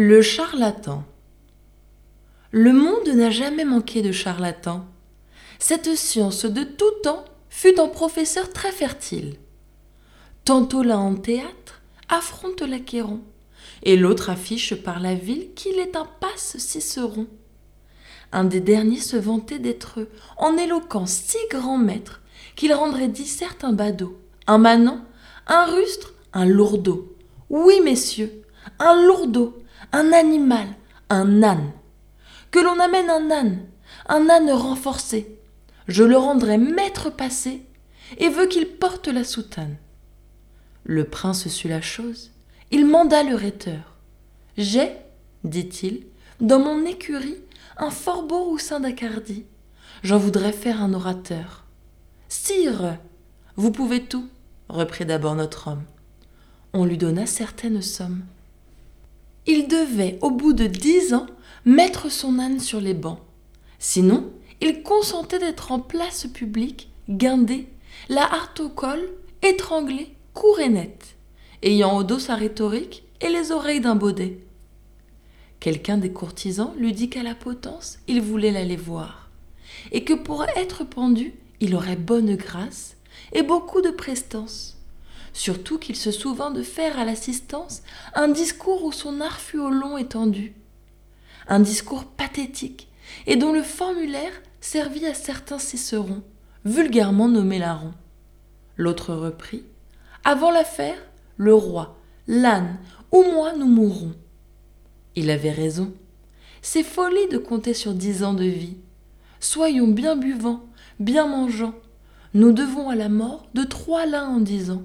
Le charlatan. Le monde n'a jamais manqué de charlatans. Cette science de tout temps fut un professeur très fertile. Tantôt là en théâtre, affronte l'Achéron, et l'autre affiche par la ville qu'il est un passe Cicéron. Un des derniers se vantait d'être en éloquence si grand maître qu'il rendrait disserte un badaud, un manant, un rustre, un lourdeau. Oui, messieurs, un lourdeau, un animal, un âne. Que l'on amène un âne, un âne renforcé. Je le rendrai maître passé et veux qu'il porte la soutane. Le prince sut la chose. Il manda le rhéteur. J'ai, dit-il, dans mon écurie, un fort beau roussin d'Acardie. J'en voudrais faire un orateur. Sire, vous pouvez tout, reprit d'abord notre homme. On lui donna certaines sommes. Il devait, au bout de dix ans, mettre son âne sur les bancs. Sinon, il consentait d'être en place publique, guindé, la harte au col, étranglé, court et net, ayant au dos sa rhétorique et les oreilles d'un baudet. Quelqu'un des courtisans lui dit qu'à la potence, il voulait l'aller voir, et que pour être pendu, il aurait bonne grâce et beaucoup de prestance surtout qu'il se souvint de faire à l'assistance un discours où son art fut au long étendu, un discours pathétique, et dont le formulaire servit à certains Cicérons, vulgairement nommés larrons. L'autre reprit Avant l'affaire, le roi, l'âne ou moi nous mourrons. Il avait raison. C'est folie de compter sur dix ans de vie. Soyons bien buvants, bien mangeants. Nous devons à la mort de trois l'un en dix ans.